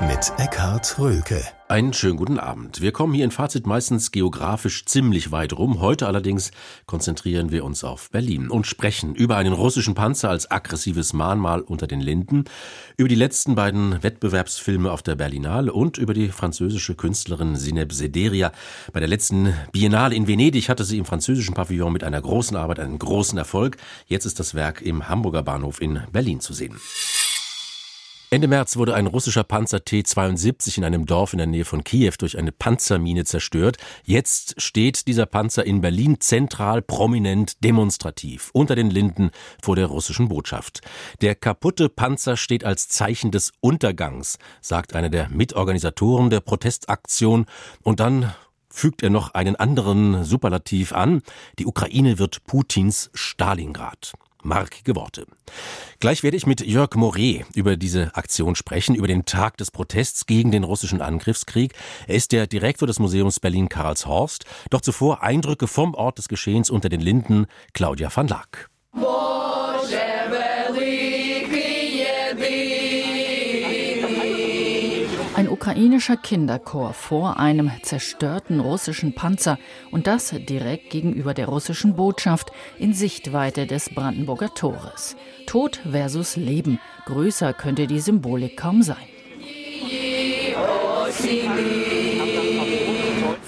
mit Eckhard Rölke. Einen schönen guten Abend. Wir kommen hier in Fazit meistens geografisch ziemlich weit rum. Heute allerdings konzentrieren wir uns auf Berlin und sprechen über einen russischen Panzer als aggressives Mahnmal unter den Linden, über die letzten beiden Wettbewerbsfilme auf der Berlinale und über die französische Künstlerin Sineb Sederia. Bei der letzten Biennale in Venedig hatte sie im französischen Pavillon mit einer großen Arbeit einen großen Erfolg. Jetzt ist das Werk im Hamburger Bahnhof in Berlin zu sehen. Ende März wurde ein russischer Panzer T-72 in einem Dorf in der Nähe von Kiew durch eine Panzermine zerstört. Jetzt steht dieser Panzer in Berlin zentral, prominent, demonstrativ unter den Linden vor der russischen Botschaft. Der kaputte Panzer steht als Zeichen des Untergangs, sagt einer der Mitorganisatoren der Protestaktion. Und dann fügt er noch einen anderen Superlativ an. Die Ukraine wird Putins Stalingrad markige Worte. Gleich werde ich mit Jörg Moret über diese Aktion sprechen, über den Tag des Protests gegen den russischen Angriffskrieg. Er ist der Direktor des Museums Berlin Karlshorst. Doch zuvor Eindrücke vom Ort des Geschehens unter den Linden, Claudia van Laak. Ein ukrainischer Kinderchor vor einem zerstörten russischen Panzer und das direkt gegenüber der russischen Botschaft in Sichtweite des Brandenburger Tores. Tod versus Leben. Größer könnte die Symbolik kaum sein.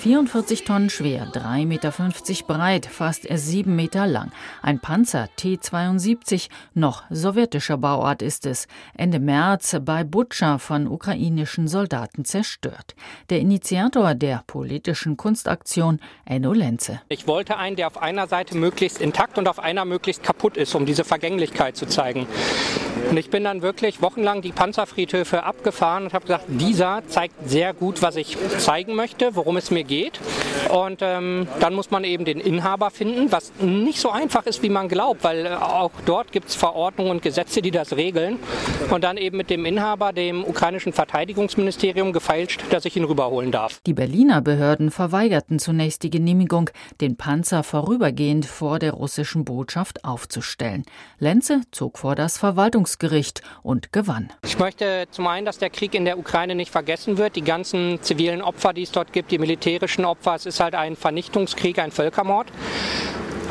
44 Tonnen schwer, 3,50 Meter breit, fast 7 Meter lang. Ein Panzer T-72, noch sowjetischer Bauart ist es. Ende März bei Butscha von ukrainischen Soldaten zerstört. Der Initiator der politischen Kunstaktion, Enno Lenze. Ich wollte einen, der auf einer Seite möglichst intakt und auf einer möglichst kaputt ist, um diese Vergänglichkeit zu zeigen. Und ich bin dann wirklich wochenlang die Panzerfriedhöfe abgefahren und habe gesagt, dieser zeigt sehr gut, was ich zeigen möchte, worum es mir geht. Und ähm, dann muss man eben den Inhaber finden, was nicht so einfach ist, wie man glaubt, weil äh, auch dort gibt es Verordnungen und Gesetze, die das regeln. Und dann eben mit dem Inhaber, dem ukrainischen Verteidigungsministerium, gefeilscht, dass ich ihn rüberholen darf. Die Berliner Behörden verweigerten zunächst die Genehmigung, den Panzer vorübergehend vor der russischen Botschaft aufzustellen. Lenze zog vor das Verwaltungsgericht und gewann. Ich möchte zum einen, dass der Krieg in der Ukraine nicht vergessen wird, die ganzen zivilen Opfer, die es dort gibt, die militärischen Opfer. Es ist halt ein Vernichtungskrieg, ein Völkermord.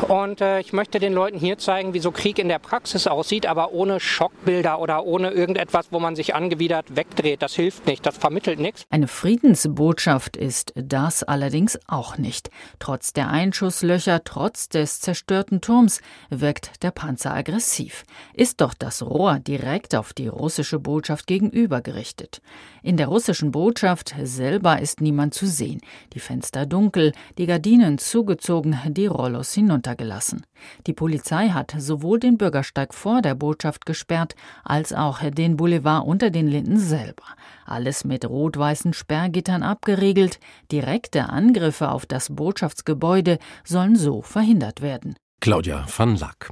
Und äh, ich möchte den Leuten hier zeigen, wie so Krieg in der Praxis aussieht, aber ohne Schockbilder oder ohne irgendetwas, wo man sich angewidert wegdreht. Das hilft nicht, das vermittelt nichts. Eine Friedensbotschaft ist das allerdings auch nicht. Trotz der Einschusslöcher, trotz des zerstörten Turms wirkt der Panzer aggressiv. Ist doch das Rohr direkt auf die russische Botschaft gegenüber gerichtet. In der russischen Botschaft selber ist niemand zu sehen. Die Fenster dunkel, die Gardinen zugezogen, die Rollos hinuntergelassen. Die Polizei hat sowohl den Bürgersteig vor der Botschaft gesperrt, als auch den Boulevard unter den Linden selber. Alles mit rot-weißen Sperrgittern abgeriegelt. Direkte Angriffe auf das Botschaftsgebäude sollen so verhindert werden. Claudia van Lack.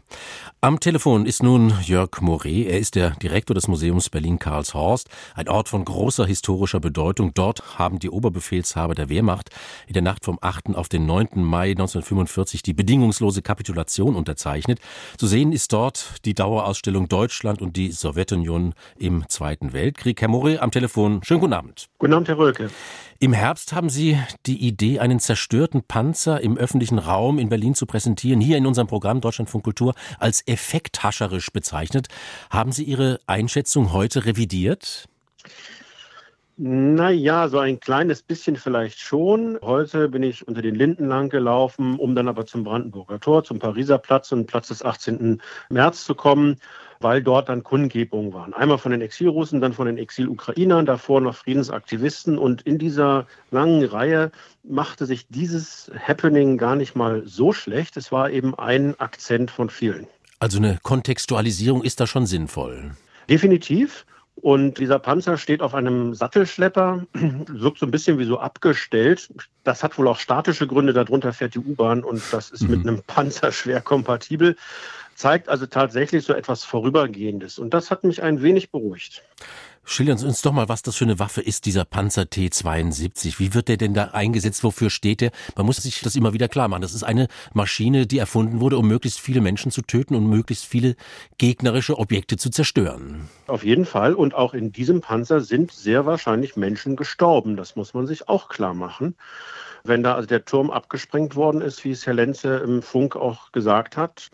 Am Telefon ist nun Jörg Moret. Er ist der Direktor des Museums Berlin-Karlshorst, ein Ort von großer historischer Bedeutung. Dort haben die Oberbefehlshaber der Wehrmacht in der Nacht vom 8. auf den 9. Mai 1945 die bedingungslose Kapitulation unterzeichnet. Zu sehen ist dort die Dauerausstellung Deutschland und die Sowjetunion im Zweiten Weltkrieg. Herr Moret am Telefon. Schönen guten Abend. Guten Abend, Herr Rölke. Im Herbst haben Sie die Idee, einen zerstörten Panzer im öffentlichen Raum in Berlin zu präsentieren, hier in unserem Programm Deutschlandfunk Kultur als effekthascherisch bezeichnet. Haben Sie Ihre Einschätzung heute revidiert? Naja, so ein kleines bisschen vielleicht schon. Heute bin ich unter den Linden lang gelaufen, um dann aber zum Brandenburger Tor, zum Pariser Platz und Platz des 18. März zu kommen weil dort dann Kundgebungen waren. Einmal von den Exilrussen, dann von den Exil-Ukrainern, davor noch Friedensaktivisten. Und in dieser langen Reihe machte sich dieses Happening gar nicht mal so schlecht. Es war eben ein Akzent von vielen. Also eine Kontextualisierung ist da schon sinnvoll. Definitiv. Und dieser Panzer steht auf einem Sattelschlepper, wirkt so ein bisschen wie so abgestellt. Das hat wohl auch statische Gründe, darunter fährt die U-Bahn und das ist mhm. mit einem Panzer schwer kompatibel zeigt also tatsächlich so etwas Vorübergehendes. Und das hat mich ein wenig beruhigt. Schildern Sie uns doch mal, was das für eine Waffe ist, dieser Panzer T-72. Wie wird der denn da eingesetzt? Wofür steht der? Man muss sich das immer wieder klar machen. Das ist eine Maschine, die erfunden wurde, um möglichst viele Menschen zu töten und möglichst viele gegnerische Objekte zu zerstören. Auf jeden Fall. Und auch in diesem Panzer sind sehr wahrscheinlich Menschen gestorben. Das muss man sich auch klar machen. Wenn da also der Turm abgesprengt worden ist, wie es Herr Lenze im Funk auch gesagt hat.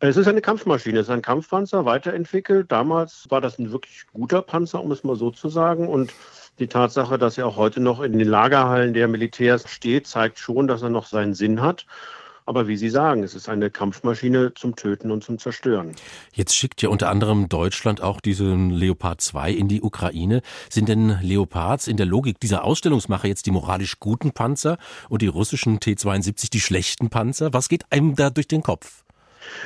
Es ist eine Kampfmaschine, es ist ein Kampfpanzer, weiterentwickelt. Damals war das ein wirklich guter Panzer, um es mal so zu sagen. Und die Tatsache, dass er auch heute noch in den Lagerhallen der Militärs steht, zeigt schon, dass er noch seinen Sinn hat. Aber wie Sie sagen, es ist eine Kampfmaschine zum Töten und zum Zerstören. Jetzt schickt ja unter anderem Deutschland auch diesen Leopard 2 in die Ukraine. Sind denn Leopards in der Logik dieser Ausstellungsmacher jetzt die moralisch guten Panzer und die russischen T-72 die schlechten Panzer? Was geht einem da durch den Kopf?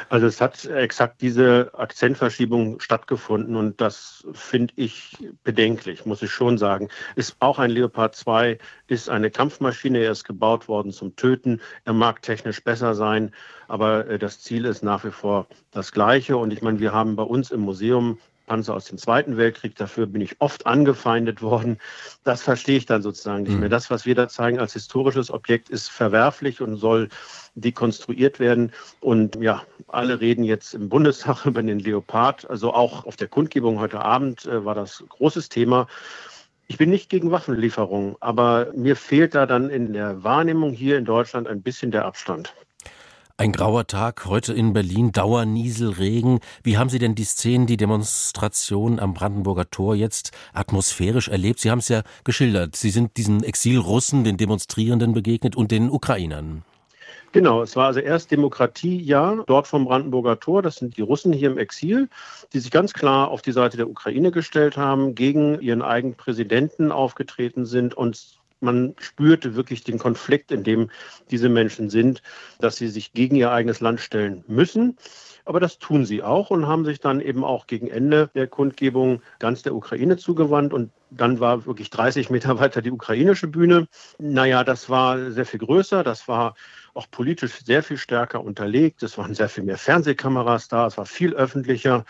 Also es hat exakt diese Akzentverschiebung stattgefunden und das finde ich bedenklich, muss ich schon sagen. Ist auch ein Leopard 2 ist eine Kampfmaschine, er ist gebaut worden zum Töten. Er mag technisch besser sein, aber äh, das Ziel ist nach wie vor das gleiche und ich meine, wir haben bei uns im Museum Panzer aus dem Zweiten Weltkrieg. Dafür bin ich oft angefeindet worden. Das verstehe ich dann sozusagen nicht mehr. Mhm. Das, was wir da zeigen als historisches Objekt, ist verwerflich und soll dekonstruiert werden. Und ja, alle reden jetzt im Bundestag über den Leopard. Also auch auf der Kundgebung heute Abend äh, war das großes Thema. Ich bin nicht gegen Waffenlieferungen, aber mir fehlt da dann in der Wahrnehmung hier in Deutschland ein bisschen der Abstand. Ein grauer Tag heute in Berlin, Dauernieselregen. Wie haben Sie denn die Szenen, die Demonstration am Brandenburger Tor jetzt atmosphärisch erlebt? Sie haben es ja geschildert. Sie sind diesen Exilrussen, den Demonstrierenden begegnet und den Ukrainern. Genau, es war also erst Demokratiejahr dort vom Brandenburger Tor. Das sind die Russen hier im Exil, die sich ganz klar auf die Seite der Ukraine gestellt haben, gegen ihren eigenen Präsidenten aufgetreten sind und man spürte wirklich den Konflikt, in dem diese Menschen sind, dass sie sich gegen ihr eigenes Land stellen müssen. Aber das tun sie auch und haben sich dann eben auch gegen Ende der Kundgebung ganz der Ukraine zugewandt. Und dann war wirklich 30 Meter weiter die ukrainische Bühne. Naja, das war sehr viel größer. Das war auch politisch sehr viel stärker unterlegt. Es waren sehr viel mehr Fernsehkameras da. Es war viel öffentlicher.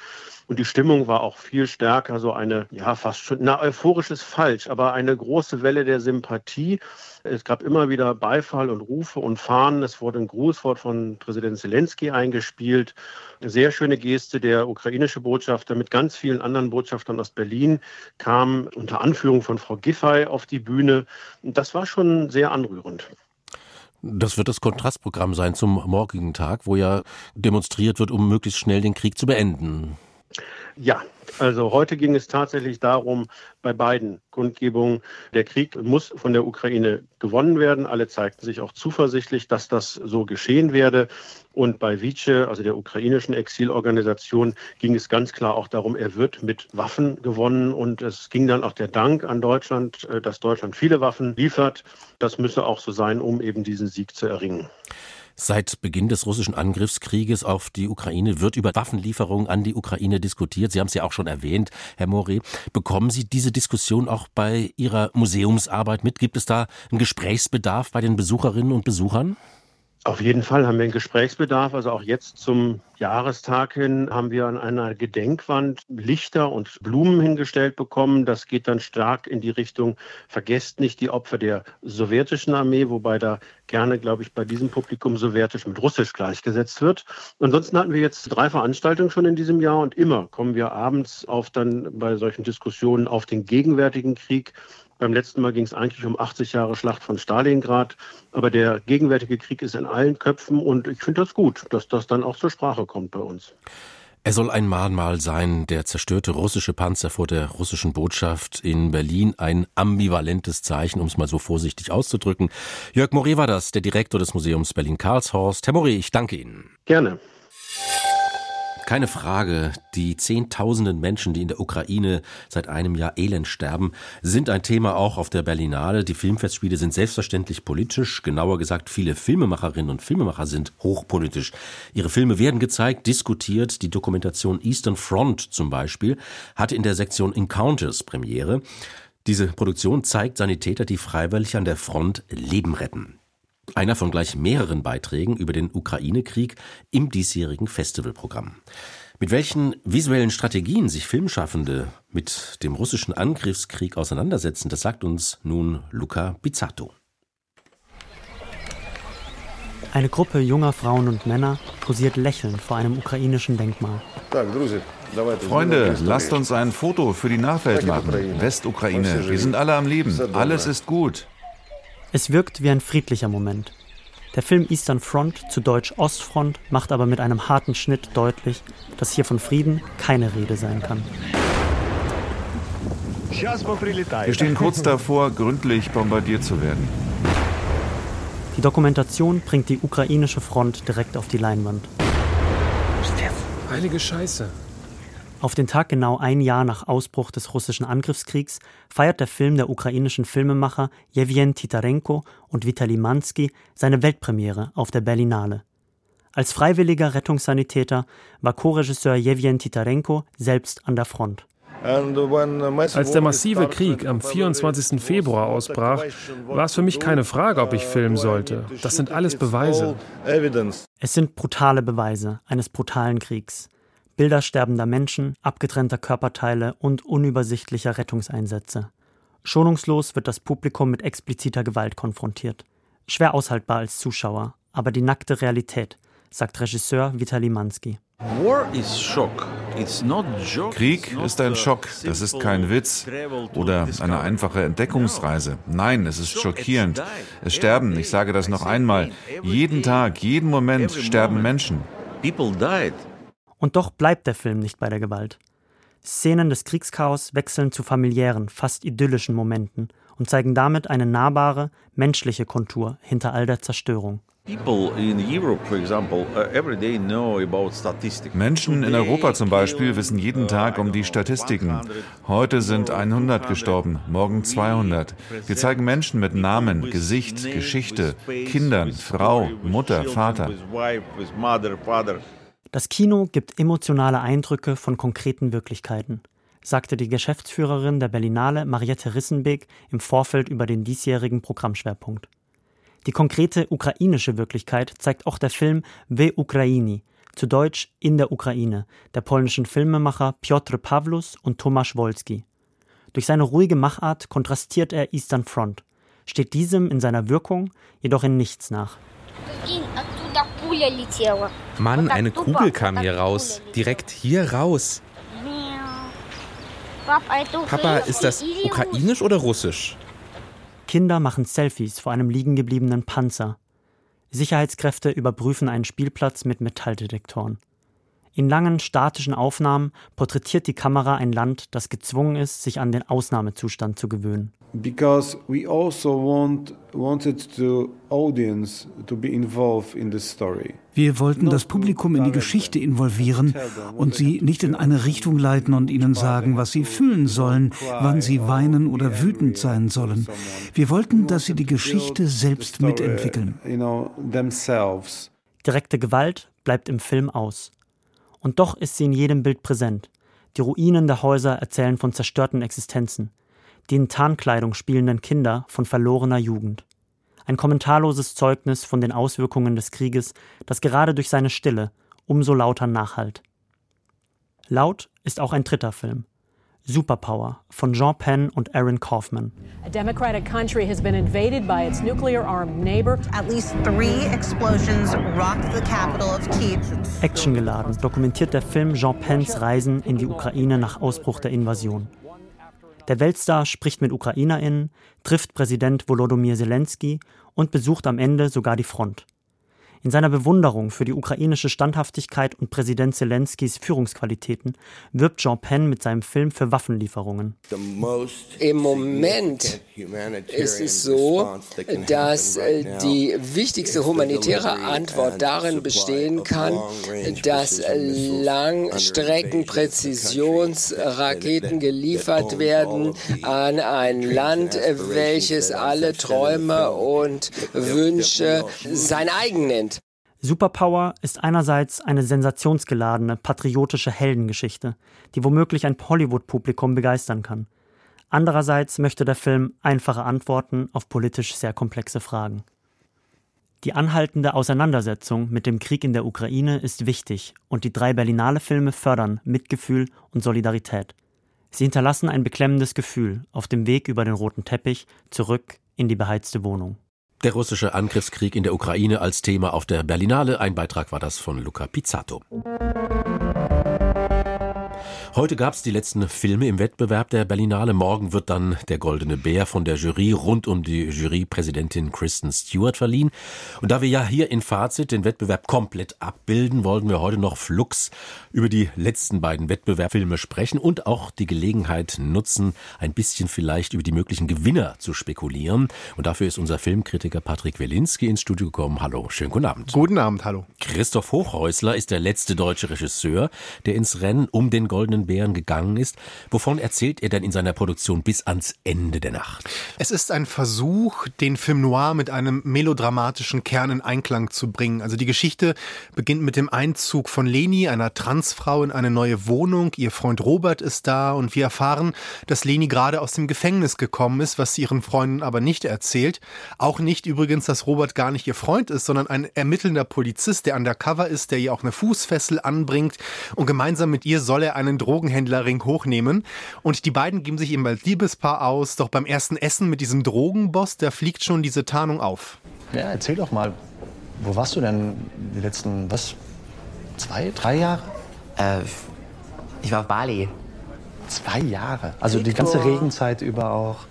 Und die Stimmung war auch viel stärker, so eine, ja, fast schon, na, euphorisch ist falsch, aber eine große Welle der Sympathie. Es gab immer wieder Beifall und Rufe und Fahnen. Es wurde ein Grußwort von Präsident Zelensky eingespielt. Eine sehr schöne Geste. Der ukrainische Botschafter mit ganz vielen anderen Botschaftern aus Berlin kam unter Anführung von Frau Giffey auf die Bühne. Das war schon sehr anrührend. Das wird das Kontrastprogramm sein zum morgigen Tag, wo ja demonstriert wird, um möglichst schnell den Krieg zu beenden. Ja, also heute ging es tatsächlich darum, bei beiden Kundgebungen, der Krieg muss von der Ukraine gewonnen werden. Alle zeigten sich auch zuversichtlich, dass das so geschehen werde. Und bei Vice, also der ukrainischen Exilorganisation, ging es ganz klar auch darum, er wird mit Waffen gewonnen. Und es ging dann auch der Dank an Deutschland, äh, dass Deutschland viele Waffen liefert. Das müsse auch so sein, um eben diesen Sieg zu erringen. Seit Beginn des russischen Angriffskrieges auf die Ukraine wird über Waffenlieferungen an die Ukraine diskutiert. Sie haben es ja auch schon erwähnt, Herr Mori. Bekommen Sie diese Diskussion auch bei Ihrer Museumsarbeit mit? Gibt es da einen Gesprächsbedarf bei den Besucherinnen und Besuchern? Auf jeden Fall haben wir einen Gesprächsbedarf. Also auch jetzt zum Jahrestag hin haben wir an einer Gedenkwand Lichter und Blumen hingestellt bekommen. Das geht dann stark in die Richtung, vergesst nicht die Opfer der sowjetischen Armee, wobei da gerne, glaube ich, bei diesem Publikum sowjetisch mit russisch gleichgesetzt wird. Ansonsten hatten wir jetzt drei Veranstaltungen schon in diesem Jahr und immer kommen wir abends auf dann bei solchen Diskussionen auf den gegenwärtigen Krieg beim letzten Mal ging es eigentlich um 80 Jahre Schlacht von Stalingrad. Aber der gegenwärtige Krieg ist in allen Köpfen und ich finde das gut, dass das dann auch zur Sprache kommt bei uns. Er soll ein Mahnmal sein, der zerstörte russische Panzer vor der russischen Botschaft in Berlin. Ein ambivalentes Zeichen, um es mal so vorsichtig auszudrücken. Jörg Moré war das, der Direktor des Museums Berlin-Karlshorst. Herr Moré, ich danke Ihnen. Gerne. Keine Frage, die Zehntausenden Menschen, die in der Ukraine seit einem Jahr elend sterben, sind ein Thema auch auf der Berlinale. Die Filmfestspiele sind selbstverständlich politisch. Genauer gesagt, viele Filmemacherinnen und Filmemacher sind hochpolitisch. Ihre Filme werden gezeigt, diskutiert. Die Dokumentation Eastern Front zum Beispiel hatte in der Sektion Encounters Premiere. Diese Produktion zeigt Sanitäter, die freiwillig an der Front Leben retten. Einer von gleich mehreren Beiträgen über den Ukraine-Krieg im diesjährigen Festivalprogramm. Mit welchen visuellen Strategien sich Filmschaffende mit dem russischen Angriffskrieg auseinandersetzen, das sagt uns nun Luca Bizzato. Eine Gruppe junger Frauen und Männer posiert lächelnd vor einem ukrainischen Denkmal. Freunde, lasst uns ein Foto für die Nachwelt machen. Westukraine, wir sind alle am Leben. Alles ist gut. Es wirkt wie ein friedlicher Moment. Der Film Eastern Front, zu Deutsch Ostfront, macht aber mit einem harten Schnitt deutlich, dass hier von Frieden keine Rede sein kann. Wir stehen kurz davor, gründlich bombardiert zu werden. Die Dokumentation bringt die ukrainische Front direkt auf die Leinwand. Heilige Scheiße. Auf den Tag genau ein Jahr nach Ausbruch des russischen Angriffskriegs feiert der Film der ukrainischen Filmemacher Jewjen Titarenko und Vitali Mansky seine Weltpremiere auf der Berlinale. Als freiwilliger Rettungssanitäter war Co-Regisseur Jewjen Titarenko selbst an der Front. Als der massive Krieg am 24. Februar ausbrach, war es für mich keine Frage, ob ich filmen sollte. Das sind alles Beweise. Es sind brutale Beweise eines brutalen Kriegs. Bilder sterbender Menschen, abgetrennter Körperteile und unübersichtlicher Rettungseinsätze. Schonungslos wird das Publikum mit expliziter Gewalt konfrontiert. Schwer aushaltbar als Zuschauer, aber die nackte Realität, sagt Regisseur Vitali Mansky. Krieg ist ein Schock, das ist kein Witz oder eine einfache Entdeckungsreise. Nein, es ist schockierend. Es sterben, ich sage das noch einmal, jeden Tag, jeden Moment sterben Menschen. Und doch bleibt der Film nicht bei der Gewalt. Szenen des Kriegschaos wechseln zu familiären, fast idyllischen Momenten und zeigen damit eine nahbare, menschliche Kontur hinter all der Zerstörung. Uh, Menschen in Europa zum Beispiel wissen jeden uh, Tag um die Statistiken. Heute sind 100 gestorben, morgen 200. Wir zeigen Menschen mit Namen, Gesicht, Geschichte, Kindern, Frau, Mutter, Vater. Das Kino gibt emotionale Eindrücke von konkreten Wirklichkeiten, sagte die Geschäftsführerin der Berlinale Mariette Rissenbeek im Vorfeld über den diesjährigen Programmschwerpunkt. Die konkrete ukrainische Wirklichkeit zeigt auch der Film We Ukraini, zu Deutsch In der Ukraine, der polnischen Filmemacher Piotr Pawlus und Tomasz Wolski. Durch seine ruhige Machart kontrastiert er Eastern Front, steht diesem in seiner Wirkung jedoch in nichts nach. Mann, eine Kugel kam hier raus. Direkt hier raus. Papa, ist das ukrainisch oder russisch? Kinder machen Selfies vor einem liegengebliebenen Panzer. Sicherheitskräfte überprüfen einen Spielplatz mit Metalldetektoren. In langen statischen Aufnahmen porträtiert die Kamera ein Land, das gezwungen ist, sich an den Ausnahmezustand zu gewöhnen. Because we also want, wanted the audience to be involved in the story. Wir wollten das Publikum in die Geschichte involvieren und sie nicht in eine Richtung leiten und ihnen sagen, was sie fühlen sollen, wann sie weinen oder wütend sein sollen. Wir wollten, dass sie die Geschichte selbst mitentwickeln. Direkte Gewalt bleibt im Film aus. Und doch ist sie in jedem Bild präsent. Die Ruinen der Häuser erzählen von zerstörten Existenzen. Die in Tarnkleidung spielenden Kinder von verlorener Jugend. Ein kommentarloses Zeugnis von den Auswirkungen des Krieges, das gerade durch seine Stille umso lauter nachhallt. Laut ist auch ein dritter Film. Superpower von Jean Penn und Aaron Kaufman. A democratic country has been invaded by its nuclear-armed neighbor. At least three explosions rocked the capital of Kiev. Actiongeladen dokumentiert der Film Jean Penns Reisen in die Ukraine nach Ausbruch der Invasion. Der Weltstar spricht mit UkrainerInnen, trifft Präsident Volodymyr Zelensky und besucht am Ende sogar die Front. In seiner Bewunderung für die ukrainische Standhaftigkeit und Präsident Zelenskys Führungsqualitäten wirbt Jean Pen mit seinem Film für Waffenlieferungen. Im Moment ist es so, dass äh, die wichtigste humanitäre Antwort darin bestehen kann, dass Langstreckenpräzisionsraketen geliefert werden an ein Land, welches alle Träume und Wünsche sein eigen nennt. Superpower ist einerseits eine sensationsgeladene, patriotische Heldengeschichte, die womöglich ein Hollywood-Publikum begeistern kann. Andererseits möchte der Film einfache Antworten auf politisch sehr komplexe Fragen. Die anhaltende Auseinandersetzung mit dem Krieg in der Ukraine ist wichtig und die drei Berlinale Filme fördern Mitgefühl und Solidarität. Sie hinterlassen ein beklemmendes Gefühl auf dem Weg über den roten Teppich zurück in die beheizte Wohnung. Der russische Angriffskrieg in der Ukraine als Thema auf der Berlinale. Ein Beitrag war das von Luca Pizzato. Heute gab es die letzten Filme im Wettbewerb der Berlinale. Morgen wird dann der Goldene Bär von der Jury rund um die Jurypräsidentin Kristen Stewart verliehen. Und da wir ja hier in Fazit den Wettbewerb komplett abbilden, wollten wir heute noch flux über die letzten beiden Wettbewerbfilme sprechen und auch die Gelegenheit nutzen, ein bisschen vielleicht über die möglichen Gewinner zu spekulieren. Und dafür ist unser Filmkritiker Patrick Welinski ins Studio gekommen. Hallo, schönen guten Abend. Guten Abend, hallo. Christoph Hochhäusler ist der letzte deutsche Regisseur, der ins Rennen um den Goldenen Bären gegangen ist. Wovon erzählt er denn in seiner Produktion bis ans Ende der Nacht? Es ist ein Versuch, den Film Noir mit einem melodramatischen Kern in Einklang zu bringen. Also die Geschichte beginnt mit dem Einzug von Leni, einer Transfrau, in eine neue Wohnung. Ihr Freund Robert ist da und wir erfahren, dass Leni gerade aus dem Gefängnis gekommen ist, was sie ihren Freunden aber nicht erzählt. Auch nicht übrigens, dass Robert gar nicht ihr Freund ist, sondern ein ermittelnder Polizist, der undercover ist, der ihr auch eine Fußfessel anbringt und gemeinsam mit ihr soll er einen Drogen Drogenhändlerring hochnehmen. Und die beiden geben sich eben als Liebespaar aus. Doch beim ersten Essen mit diesem Drogenboss, da fliegt schon diese Tarnung auf. Ja, erzähl doch mal, wo warst du denn die letzten, was, zwei, drei Jahre? Äh, ich war auf Bali. Zwei Jahre? Also die ganze Regenzeit über auch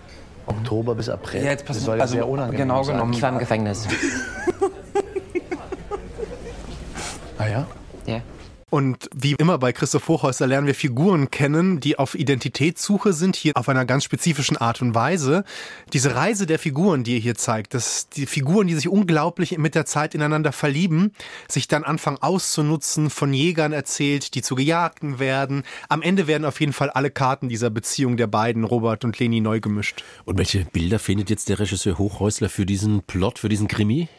Oktober bis April. Ja, jetzt pass das soll ja also, sehr unangenehm genau sein. genommen. Ich war im Gefängnis. ah ja? Ja. Und wie immer bei Christoph Hochhäuser lernen wir Figuren kennen, die auf Identitätssuche sind, hier auf einer ganz spezifischen Art und Weise. Diese Reise der Figuren, die er hier zeigt, dass die Figuren, die sich unglaublich mit der Zeit ineinander verlieben, sich dann anfangen auszunutzen, von Jägern erzählt, die zu Gejagten werden. Am Ende werden auf jeden Fall alle Karten dieser Beziehung der beiden, Robert und Leni, neu gemischt. Und welche Bilder findet jetzt der Regisseur Hochhäusler für diesen Plot, für diesen Krimi?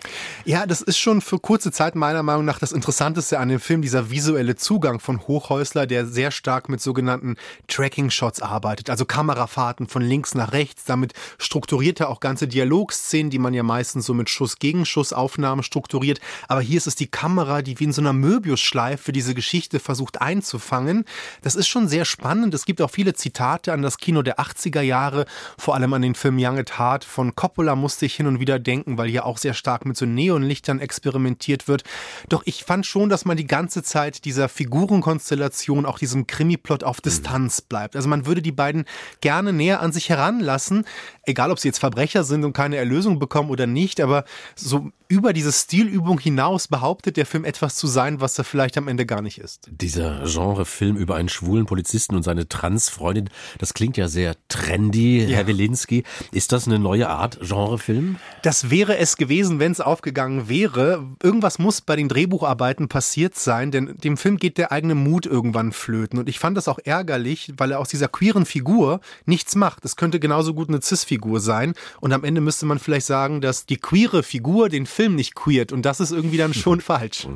Ja, das ist schon für kurze Zeit meiner Meinung nach das Interessanteste an dem Film, dieser visuelle visuelle Zugang von Hochhäusler, der sehr stark mit sogenannten Tracking-Shots arbeitet, also Kamerafahrten von links nach rechts. Damit strukturiert er auch ganze Dialogszenen, die man ja meistens so mit Schuss-Gegenschuss-Aufnahmen strukturiert. Aber hier ist es die Kamera, die wie in so einer Möbius-Schleife diese Geschichte versucht einzufangen. Das ist schon sehr spannend. Es gibt auch viele Zitate an das Kino der 80er Jahre, vor allem an den Film Young at Heart von Coppola musste ich hin und wieder denken, weil hier auch sehr stark mit so Neonlichtern experimentiert wird. Doch ich fand schon, dass man die ganze Zeit dieser Figurenkonstellation, auch diesem Krimi-Plot auf Distanz bleibt. Also man würde die beiden gerne näher an sich heranlassen, egal ob sie jetzt Verbrecher sind und keine Erlösung bekommen oder nicht, aber so über diese Stilübung hinaus behauptet der Film etwas zu sein, was er vielleicht am Ende gar nicht ist. Dieser Genrefilm über einen schwulen Polizisten und seine Transfreundin, das klingt ja sehr trendy, ja. Herr Wilinski. Ist das eine neue Art Genrefilm? Das wäre es gewesen, wenn es aufgegangen wäre. Irgendwas muss bei den Drehbucharbeiten passiert sein, denn dem Film geht der eigene Mut irgendwann flöten. Und ich fand das auch ärgerlich, weil er aus dieser queeren Figur nichts macht. Es könnte genauso gut eine Cis-Figur sein. Und am Ende müsste man vielleicht sagen, dass die queere Figur den Film nicht queert. Und das ist irgendwie dann schon falsch.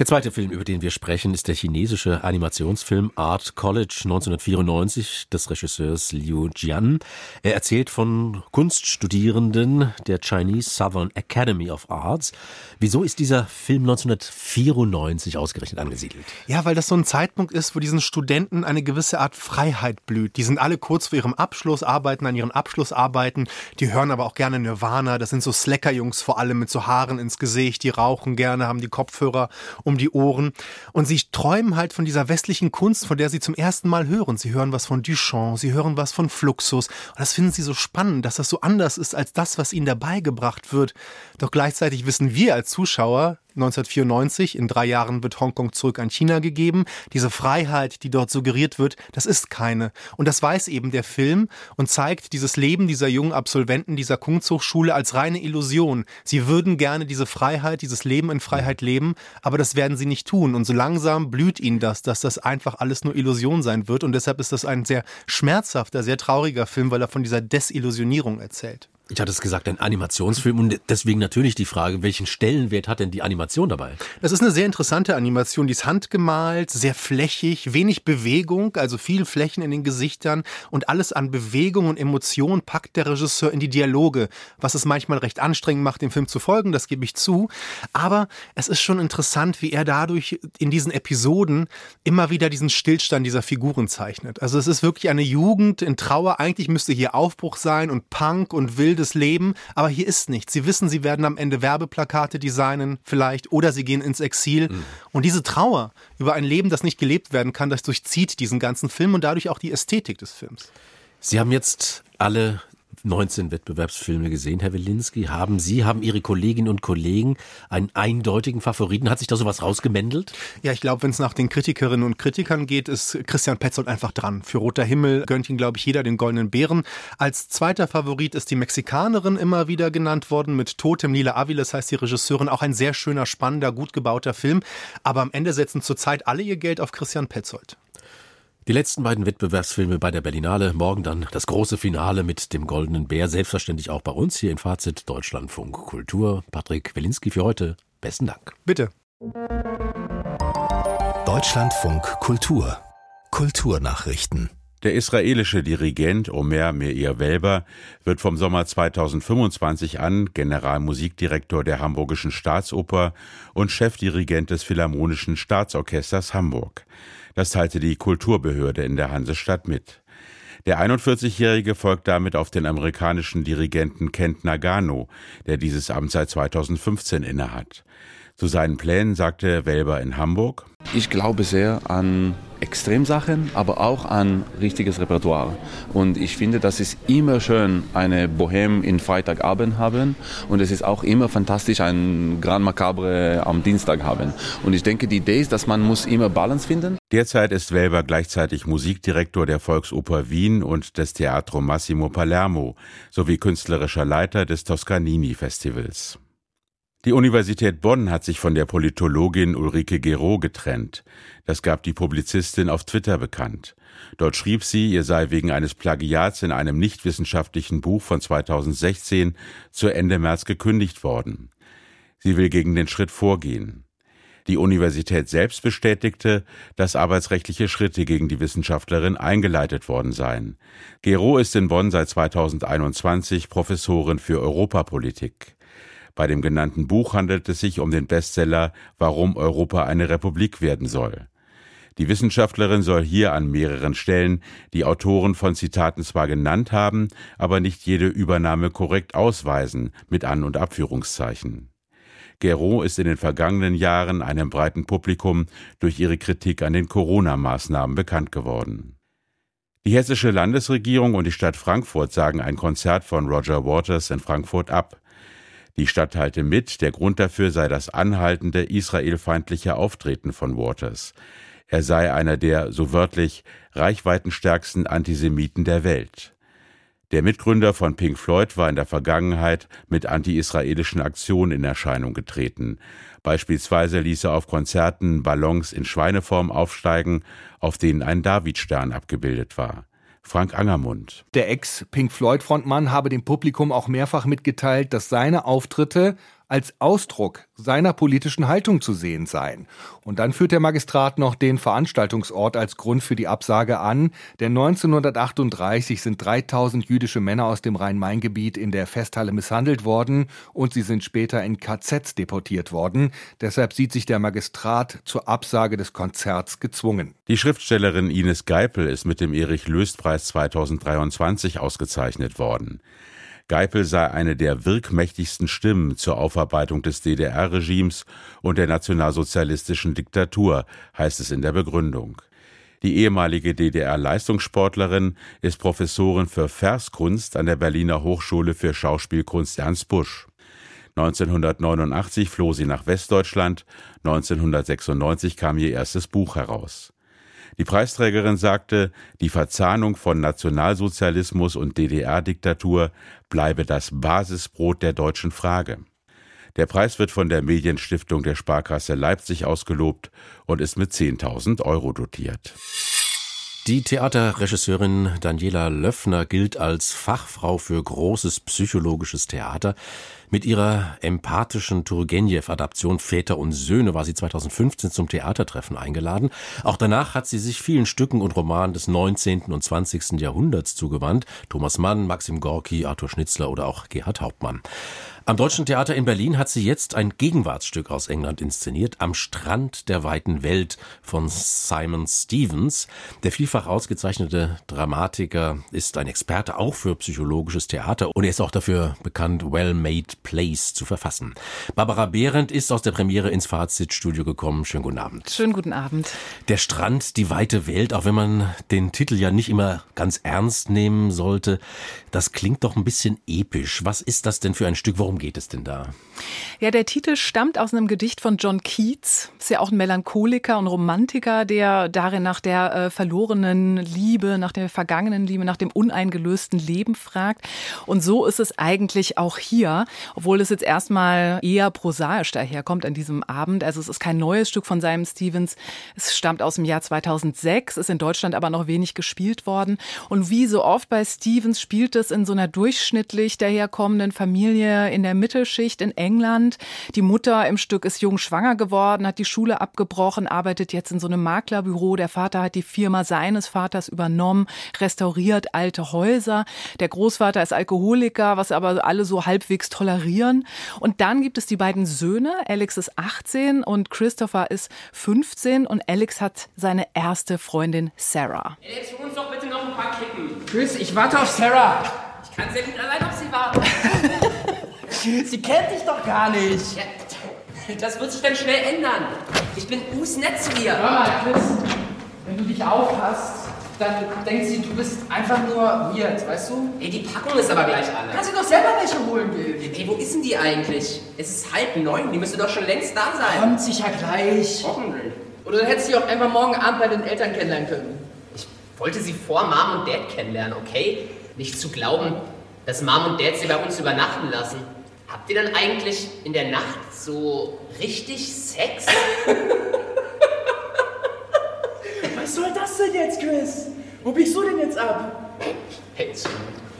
Der zweite Film, über den wir sprechen, ist der chinesische Animationsfilm Art College 1994 des Regisseurs Liu Jian. Er erzählt von Kunststudierenden der Chinese Southern Academy of Arts. Wieso ist dieser Film 1994 ausgerechnet angesiedelt? Ja, weil das so ein Zeitpunkt ist, wo diesen Studenten eine gewisse Art Freiheit blüht. Die sind alle kurz vor ihrem Abschluss, arbeiten an ihren Abschlussarbeiten. Die hören aber auch gerne Nirvana. Das sind so Slacker-Jungs vor allem mit so Haaren ins Gesicht. Die rauchen gerne, haben die Kopfhörer um die Ohren. Und sie träumen halt von dieser westlichen Kunst, von der sie zum ersten Mal hören. Sie hören was von Duchamp, sie hören was von Fluxus. Und das finden sie so spannend, dass das so anders ist als das, was ihnen dabei gebracht wird. Doch gleichzeitig wissen wir als Zuschauer, 1994, in drei Jahren wird Hongkong zurück an China gegeben. Diese Freiheit, die dort suggeriert wird, das ist keine. Und das weiß eben der Film und zeigt dieses Leben dieser jungen Absolventen dieser Kunsthochschule als reine Illusion. Sie würden gerne diese Freiheit, dieses Leben in Freiheit leben, aber das werden sie nicht tun. Und so langsam blüht ihnen das, dass das einfach alles nur Illusion sein wird. Und deshalb ist das ein sehr schmerzhafter, sehr trauriger Film, weil er von dieser Desillusionierung erzählt. Ich hatte es gesagt, ein Animationsfilm und deswegen natürlich die Frage, welchen Stellenwert hat denn die Animation dabei? Das ist eine sehr interessante Animation, die ist handgemalt, sehr flächig, wenig Bewegung, also viel Flächen in den Gesichtern und alles an Bewegung und Emotion packt der Regisseur in die Dialoge, was es manchmal recht anstrengend macht, dem Film zu folgen, das gebe ich zu, aber es ist schon interessant, wie er dadurch in diesen Episoden immer wieder diesen Stillstand dieser Figuren zeichnet. Also es ist wirklich eine Jugend in Trauer, eigentlich müsste hier Aufbruch sein und Punk und wildes Leben, aber hier ist nichts. Sie wissen, sie werden am Ende Werbeplakate designen vielleicht oder sie gehen ins Exil. Mhm. Und diese Trauer über ein Leben, das nicht gelebt werden kann, das durchzieht diesen ganzen Film und dadurch auch die Ästhetik des Films. Sie haben jetzt alle 19 Wettbewerbsfilme gesehen, Herr Wilinski. Haben Sie, haben Ihre Kolleginnen und Kollegen einen eindeutigen Favoriten? Hat sich da sowas rausgemändelt? Ja, ich glaube, wenn es nach den Kritikerinnen und Kritikern geht, ist Christian Petzold einfach dran. Für Roter Himmel gönnt ihn, glaube ich, jeder den Goldenen Bären. Als zweiter Favorit ist die Mexikanerin immer wieder genannt worden mit Totem Lila Aviles heißt die Regisseurin. Auch ein sehr schöner, spannender, gut gebauter Film. Aber am Ende setzen zurzeit alle ihr Geld auf Christian Petzold. Die letzten beiden Wettbewerbsfilme bei der Berlinale, morgen dann das große Finale mit dem Goldenen Bär, selbstverständlich auch bei uns hier in Fazit Deutschlandfunk Kultur. Patrick Welinski für heute. Besten Dank. Bitte. Deutschlandfunk Kultur. Kulturnachrichten. Der israelische Dirigent Omer Meir Welber wird vom Sommer 2025 an Generalmusikdirektor der Hamburgischen Staatsoper und Chefdirigent des Philharmonischen Staatsorchesters Hamburg. Das teilte die Kulturbehörde in der Hansestadt mit. Der 41-Jährige folgt damit auf den amerikanischen Dirigenten Kent Nagano, der dieses Amt seit 2015 innehat. Zu seinen Plänen sagte Welber in Hamburg. Ich glaube sehr an Extremsachen, aber auch an richtiges Repertoire. Und ich finde, das ist immer schön, eine Bohème in Freitagabend haben. Und es ist auch immer fantastisch, ein Grand Macabre am Dienstag haben. Und ich denke, die Idee ist, dass man muss immer Balance finden. Derzeit ist Welber gleichzeitig Musikdirektor der Volksoper Wien und des Teatro Massimo Palermo sowie künstlerischer Leiter des Toscanini Festivals. Die Universität Bonn hat sich von der Politologin Ulrike Gero getrennt. Das gab die Publizistin auf Twitter bekannt. Dort schrieb sie, ihr sei wegen eines Plagiats in einem nichtwissenschaftlichen Buch von 2016 zu Ende März gekündigt worden. Sie will gegen den Schritt vorgehen. Die Universität selbst bestätigte, dass arbeitsrechtliche Schritte gegen die Wissenschaftlerin eingeleitet worden seien. Gero ist in Bonn seit 2021 Professorin für Europapolitik. Bei dem genannten Buch handelt es sich um den Bestseller Warum Europa eine Republik werden soll. Die Wissenschaftlerin soll hier an mehreren Stellen die Autoren von Zitaten zwar genannt haben, aber nicht jede Übernahme korrekt ausweisen, mit An- und Abführungszeichen. Gero ist in den vergangenen Jahren einem breiten Publikum durch ihre Kritik an den Corona-Maßnahmen bekannt geworden. Die hessische Landesregierung und die Stadt Frankfurt sagen ein Konzert von Roger Waters in Frankfurt ab. Die Stadt teilte mit, der Grund dafür sei das anhaltende israelfeindliche Auftreten von Waters. Er sei einer der, so wörtlich, reichweitenstärksten Antisemiten der Welt. Der Mitgründer von Pink Floyd war in der Vergangenheit mit anti-israelischen Aktionen in Erscheinung getreten. Beispielsweise ließ er auf Konzerten Ballons in Schweineform aufsteigen, auf denen ein Davidstern abgebildet war. Frank Angermund. Der Ex-Pink Floyd-Frontmann habe dem Publikum auch mehrfach mitgeteilt, dass seine Auftritte als Ausdruck seiner politischen Haltung zu sehen seien. Und dann führt der Magistrat noch den Veranstaltungsort als Grund für die Absage an, denn 1938 sind 3000 jüdische Männer aus dem Rhein-Main-Gebiet in der Festhalle misshandelt worden und sie sind später in KZs deportiert worden. Deshalb sieht sich der Magistrat zur Absage des Konzerts gezwungen. Die Schriftstellerin Ines Geipel ist mit dem Erich-Löst-Preis 2023 ausgezeichnet worden. Geipel sei eine der wirkmächtigsten Stimmen zur Aufarbeitung des DDR-Regimes und der nationalsozialistischen Diktatur, heißt es in der Begründung. Die ehemalige DDR-Leistungssportlerin ist Professorin für Verskunst an der Berliner Hochschule für Schauspielkunst Ernst Busch. 1989 floh sie nach Westdeutschland, 1996 kam ihr erstes Buch heraus. Die Preisträgerin sagte, die Verzahnung von Nationalsozialismus und DDR-Diktatur bleibe das Basisbrot der deutschen Frage. Der Preis wird von der Medienstiftung der Sparkasse Leipzig ausgelobt und ist mit 10.000 Euro dotiert. Die Theaterregisseurin Daniela Löffner gilt als Fachfrau für großes psychologisches Theater. Mit ihrer empathischen Turgenev-Adaption Väter und Söhne war sie 2015 zum Theatertreffen eingeladen. Auch danach hat sie sich vielen Stücken und Romanen des 19. und 20. Jahrhunderts zugewandt. Thomas Mann, Maxim Gorki, Arthur Schnitzler oder auch Gerhard Hauptmann. Am Deutschen Theater in Berlin hat sie jetzt ein Gegenwartsstück aus England inszeniert, Am Strand der weiten Welt von Simon Stevens. Der vielfach ausgezeichnete Dramatiker ist ein Experte auch für psychologisches Theater und er ist auch dafür bekannt, Well-Made Plays zu verfassen. Barbara Behrendt ist aus der Premiere ins Fazitstudio gekommen. Schönen guten Abend. Schönen guten Abend. Der Strand, die weite Welt, auch wenn man den Titel ja nicht immer ganz ernst nehmen sollte, das klingt doch ein bisschen episch. Was ist das denn für ein Stück? Worum Worum geht es denn da? Ja, der Titel stammt aus einem Gedicht von John Keats. Ist ja auch ein Melancholiker und Romantiker, der darin nach der äh, verlorenen Liebe, nach der vergangenen Liebe, nach dem uneingelösten Leben fragt. Und so ist es eigentlich auch hier, obwohl es jetzt erstmal eher prosaisch daherkommt an diesem Abend. Also es ist kein neues Stück von Simon Stevens. Es stammt aus dem Jahr 2006, ist in Deutschland aber noch wenig gespielt worden. Und wie so oft bei Stevens spielt es in so einer durchschnittlich daherkommenden Familie in der Mittelschicht in England. Die Mutter im Stück ist jung schwanger geworden, hat die Schule abgebrochen, arbeitet jetzt in so einem Maklerbüro. Der Vater hat die Firma seines Vaters übernommen, restauriert alte Häuser. Der Großvater ist Alkoholiker, was aber alle so halbwegs tolerieren. Und dann gibt es die beiden Söhne. Alex ist 18 und Christopher ist 15 und Alex hat seine erste Freundin Sarah. Alex, hol uns doch bitte noch ein paar Kippen. Chris, ich warte auf Sarah. Ich kann sehr gut allein auf sie warten. Sie kennt dich doch gar nicht. Das wird sich dann schnell ändern. Ich bin usnett zu ihr. Hör mal, Chris, wenn du dich aufpasst, dann denkt sie, du bist einfach nur weird, weißt du? Ey, die Packung ist aber gleich alle. Kannst du doch selber welche holen, Bill. Ey, wo ist denn die eigentlich? Es ist halb neun, die müsste doch schon längst da sein. Kommt sicher gleich. Hoffentlich. Oder du hättest sie auch einfach morgen Abend bei den Eltern kennenlernen können. Ich wollte sie vor Mom und Dad kennenlernen, okay? Nicht zu glauben, dass Mom und Dad sie bei uns übernachten lassen. Habt ihr dann eigentlich in der Nacht so richtig Sex? Was soll das denn jetzt, Chris? Wo biegst du denn jetzt ab? Hey,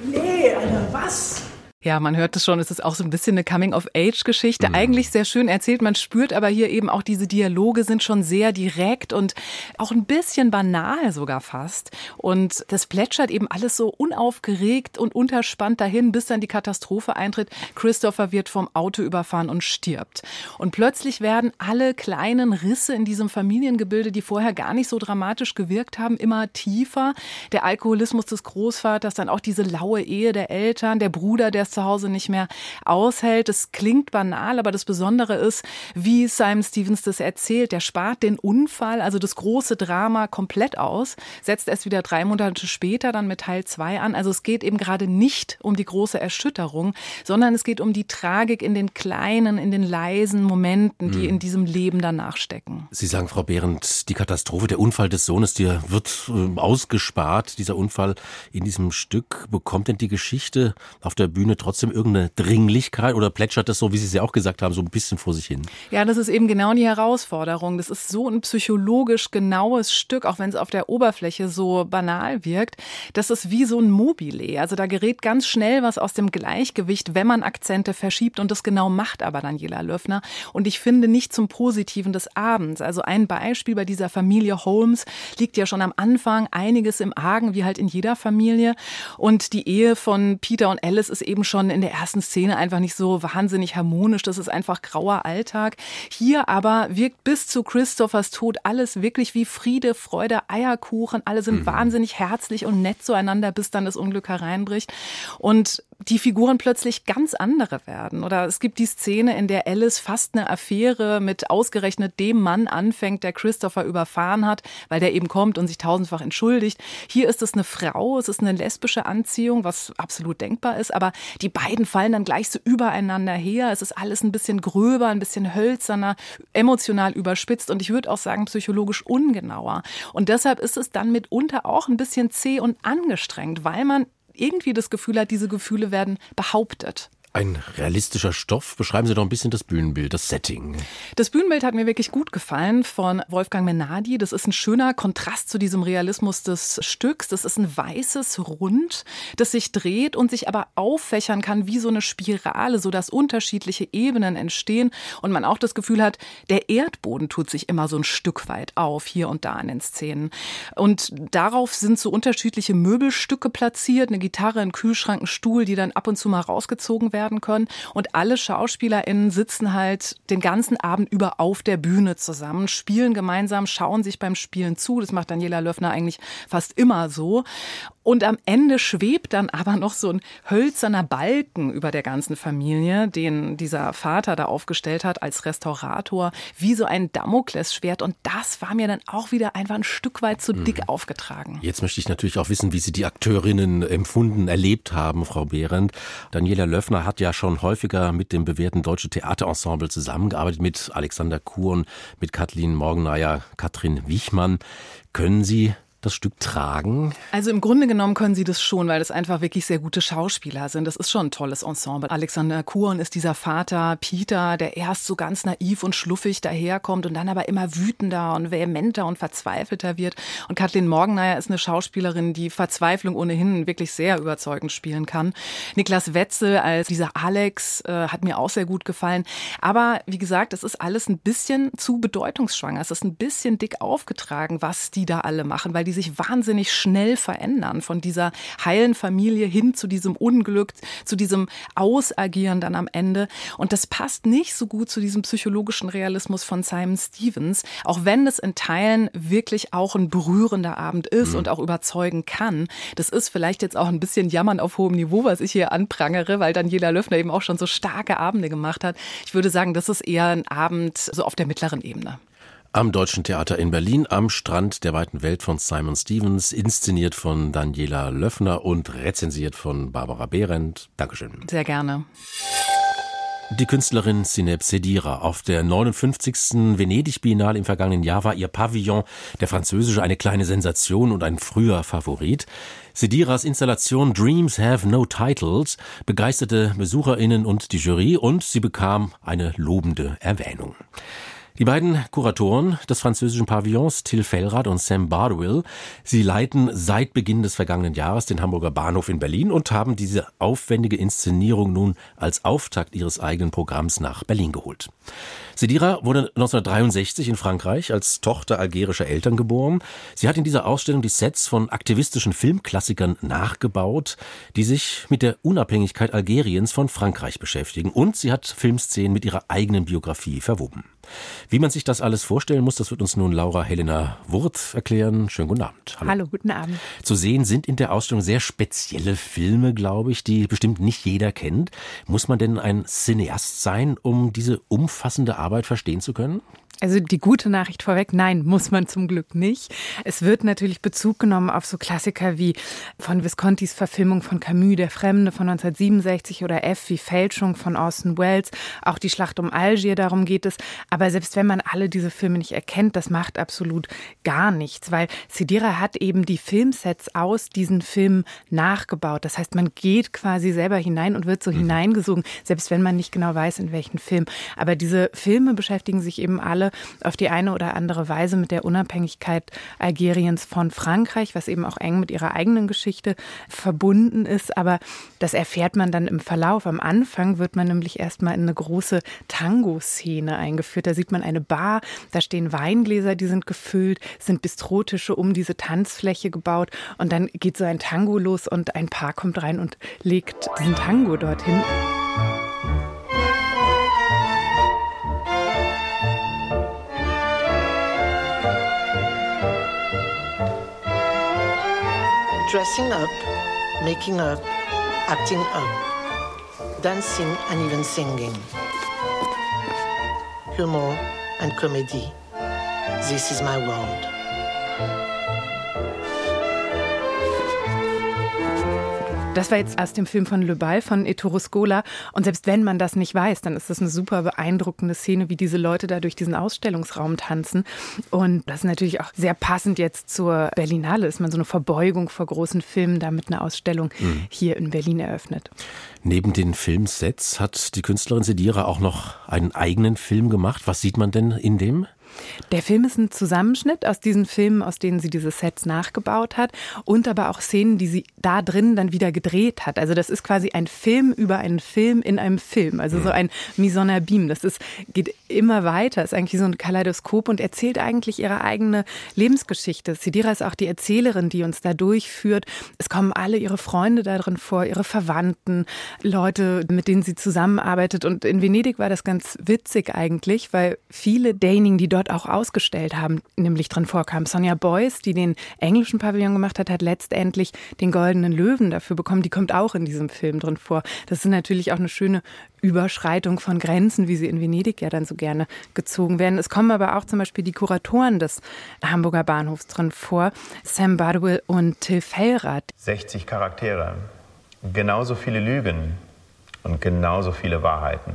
Nee, Alter, was? Ja, man hört es schon, es ist auch so ein bisschen eine Coming-of-Age-Geschichte. Mhm. Eigentlich sehr schön erzählt, man spürt aber hier eben auch diese Dialoge sind schon sehr direkt und auch ein bisschen banal sogar fast. Und das plätschert eben alles so unaufgeregt und unterspannt dahin, bis dann die Katastrophe eintritt. Christopher wird vom Auto überfahren und stirbt. Und plötzlich werden alle kleinen Risse in diesem Familiengebilde, die vorher gar nicht so dramatisch gewirkt haben, immer tiefer. Der Alkoholismus des Großvaters, dann auch diese laue Ehe der Eltern, der Bruder, der zu Hause nicht mehr aushält. Es klingt banal, aber das Besondere ist, wie Simon Stevens das erzählt. Der spart den Unfall, also das große Drama, komplett aus, setzt es wieder drei Monate später dann mit Teil zwei an. Also es geht eben gerade nicht um die große Erschütterung, sondern es geht um die Tragik in den kleinen, in den leisen Momenten, die hm. in diesem Leben danach stecken. Sie sagen, Frau Behrendt, die Katastrophe, der Unfall des Sohnes, der wird äh, ausgespart, dieser Unfall in diesem Stück. Bekommt denn die Geschichte auf der Bühne trotzdem irgendeine Dringlichkeit oder plätschert das so, wie Sie es ja auch gesagt haben, so ein bisschen vor sich hin? Ja, das ist eben genau die Herausforderung. Das ist so ein psychologisch genaues Stück, auch wenn es auf der Oberfläche so banal wirkt. Das ist wie so ein Mobile. Also da gerät ganz schnell was aus dem Gleichgewicht, wenn man Akzente verschiebt und das genau macht aber Daniela Löffner. Und ich finde nicht zum Positiven des Abends. Also ein Beispiel bei dieser Familie Holmes liegt ja schon am Anfang einiges im Argen, wie halt in jeder Familie. Und die Ehe von Peter und Alice ist eben schon schon in der ersten Szene einfach nicht so wahnsinnig harmonisch. Das ist einfach grauer Alltag. Hier aber wirkt bis zu Christophers Tod alles wirklich wie Friede, Freude, Eierkuchen. Alle sind mhm. wahnsinnig herzlich und nett zueinander, bis dann das Unglück hereinbricht. Und die Figuren plötzlich ganz andere werden. Oder es gibt die Szene, in der Alice fast eine Affäre mit ausgerechnet dem Mann anfängt, der Christopher überfahren hat, weil der eben kommt und sich tausendfach entschuldigt. Hier ist es eine Frau, es ist eine lesbische Anziehung, was absolut denkbar ist, aber die beiden fallen dann gleich so übereinander her. Es ist alles ein bisschen gröber, ein bisschen hölzerner, emotional überspitzt und ich würde auch sagen psychologisch ungenauer. Und deshalb ist es dann mitunter auch ein bisschen zäh und angestrengt, weil man irgendwie das Gefühl hat, diese Gefühle werden behauptet. Ein realistischer Stoff. Beschreiben Sie doch ein bisschen das Bühnenbild, das Setting. Das Bühnenbild hat mir wirklich gut gefallen von Wolfgang Menadi. Das ist ein schöner Kontrast zu diesem Realismus des Stücks. Das ist ein weißes Rund, das sich dreht und sich aber auffächern kann wie so eine Spirale, sodass unterschiedliche Ebenen entstehen und man auch das Gefühl hat, der Erdboden tut sich immer so ein Stück weit auf, hier und da in den Szenen. Und darauf sind so unterschiedliche Möbelstücke platziert, eine Gitarre, ein Kühlschrank, ein Stuhl, die dann ab und zu mal rausgezogen werden werden können. Und alle SchauspielerInnen sitzen halt den ganzen Abend über auf der Bühne zusammen, spielen gemeinsam, schauen sich beim Spielen zu. Das macht Daniela Löffner eigentlich fast immer so. Und am Ende schwebt dann aber noch so ein hölzerner Balken über der ganzen Familie, den dieser Vater da aufgestellt hat als Restaurator, wie so ein Damoklesschwert. Und das war mir dann auch wieder einfach ein Stück weit zu dick mhm. aufgetragen. Jetzt möchte ich natürlich auch wissen, wie Sie die Akteurinnen empfunden, erlebt haben, Frau Behrendt. Daniela Löffner hat ja schon häufiger mit dem bewährten Deutsche Theaterensemble zusammengearbeitet, mit Alexander Kuhn, mit Kathleen Morgenmeier, Katrin Wichmann. Können Sie das Stück tragen? Also im Grunde genommen können sie das schon, weil das einfach wirklich sehr gute Schauspieler sind. Das ist schon ein tolles Ensemble. Alexander Kuhn ist dieser Vater Peter, der erst so ganz naiv und schluffig daherkommt und dann aber immer wütender und vehementer und verzweifelter wird. Und Kathleen Morgenmeier ist eine Schauspielerin, die Verzweiflung ohnehin wirklich sehr überzeugend spielen kann. Niklas Wetzel als dieser Alex äh, hat mir auch sehr gut gefallen. Aber wie gesagt, es ist alles ein bisschen zu bedeutungsschwanger. Es ist ein bisschen dick aufgetragen, was die da alle machen, weil die sich wahnsinnig schnell verändern von dieser heilen Familie hin zu diesem Unglück, zu diesem Ausagieren dann am Ende. Und das passt nicht so gut zu diesem psychologischen Realismus von Simon Stevens, auch wenn es in Teilen wirklich auch ein berührender Abend ist mhm. und auch überzeugen kann. Das ist vielleicht jetzt auch ein bisschen Jammern auf hohem Niveau, was ich hier anprangere, weil Daniela Löffner eben auch schon so starke Abende gemacht hat. Ich würde sagen, das ist eher ein Abend so auf der mittleren Ebene. Am Deutschen Theater in Berlin am Strand der weiten Welt von Simon Stevens, inszeniert von Daniela Löffner und rezensiert von Barbara Behrendt. Dankeschön. Sehr gerne. Die Künstlerin Sineb Sedira. Auf der 59. Venedig-Biennale im vergangenen Jahr war ihr Pavillon, der französische, eine kleine Sensation und ein früher Favorit. Sediras Installation Dreams Have No Titles begeisterte BesucherInnen und die Jury und sie bekam eine lobende Erwähnung. Die beiden Kuratoren des französischen Pavillons, Till Fellrath und Sam Bardwell, sie leiten seit Beginn des vergangenen Jahres den Hamburger Bahnhof in Berlin und haben diese aufwendige Inszenierung nun als Auftakt ihres eigenen Programms nach Berlin geholt. Sedira wurde 1963 in Frankreich als Tochter algerischer Eltern geboren. Sie hat in dieser Ausstellung die Sets von aktivistischen Filmklassikern nachgebaut, die sich mit der Unabhängigkeit Algeriens von Frankreich beschäftigen. Und sie hat Filmszenen mit ihrer eigenen Biografie verwoben. Wie man sich das alles vorstellen muss, das wird uns nun Laura Helena Wurth erklären. Schönen guten Abend. Hallo. Hallo, guten Abend. Zu sehen sind in der Ausstellung sehr spezielle Filme, glaube ich, die bestimmt nicht jeder kennt. Muss man denn ein Cineast sein, um diese umfassende Arbeit verstehen zu können? Also die gute Nachricht vorweg, nein, muss man zum Glück nicht. Es wird natürlich Bezug genommen auf so Klassiker wie von Viscontis Verfilmung von Camus, Der Fremde von 1967 oder F wie Fälschung von Orson Welles, auch die Schlacht um Algier, darum geht es. Aber selbst wenn man alle diese Filme nicht erkennt, das macht absolut gar nichts, weil Sidira hat eben die Filmsets aus diesen Filmen nachgebaut. Das heißt, man geht quasi selber hinein und wird so mhm. hineingesogen, selbst wenn man nicht genau weiß, in welchen Film. Aber diese Filme beschäftigen sich eben alle alle auf die eine oder andere Weise mit der Unabhängigkeit Algeriens von Frankreich, was eben auch eng mit ihrer eigenen Geschichte verbunden ist. Aber das erfährt man dann im Verlauf. Am Anfang wird man nämlich erstmal in eine große Tango-Szene eingeführt. Da sieht man eine Bar, da stehen Weingläser, die sind gefüllt, sind Bistrotische um diese Tanzfläche gebaut und dann geht so ein Tango los und ein Paar kommt rein und legt diesen Tango dorthin. Dressing up, making up, acting up, dancing and even singing. Humor and comedy. This is my world. Das war jetzt aus dem Film von Le Bal von Ettore Scola. Und selbst wenn man das nicht weiß, dann ist das eine super beeindruckende Szene, wie diese Leute da durch diesen Ausstellungsraum tanzen. Und das ist natürlich auch sehr passend jetzt zur Berlinale, dass man so eine Verbeugung vor großen Filmen damit eine Ausstellung mhm. hier in Berlin eröffnet. Neben den Filmsets hat die Künstlerin Sedira auch noch einen eigenen Film gemacht. Was sieht man denn in dem? Der Film ist ein Zusammenschnitt aus diesen Filmen, aus denen sie diese Sets nachgebaut hat und aber auch Szenen, die sie da drin dann wieder gedreht hat. Also das ist quasi ein Film über einen Film in einem Film, also so ein en abîme. Das ist, geht immer weiter, ist eigentlich so ein Kaleidoskop und erzählt eigentlich ihre eigene Lebensgeschichte. Sidira ist auch die Erzählerin, die uns da durchführt. Es kommen alle ihre Freunde da drin vor, ihre Verwandten, Leute, mit denen sie zusammenarbeitet. Und in Venedig war das ganz witzig eigentlich, weil viele derjenigen, die dort dort auch ausgestellt haben, nämlich drin vorkam. Sonja Beuys, die den englischen Pavillon gemacht hat, hat letztendlich den Goldenen Löwen dafür bekommen. Die kommt auch in diesem Film drin vor. Das ist natürlich auch eine schöne Überschreitung von Grenzen, wie sie in Venedig ja dann so gerne gezogen werden. Es kommen aber auch zum Beispiel die Kuratoren des Hamburger Bahnhofs drin vor, Sam Bardwell und Till Fellrath. 60 Charaktere, genauso viele Lügen und genauso viele Wahrheiten.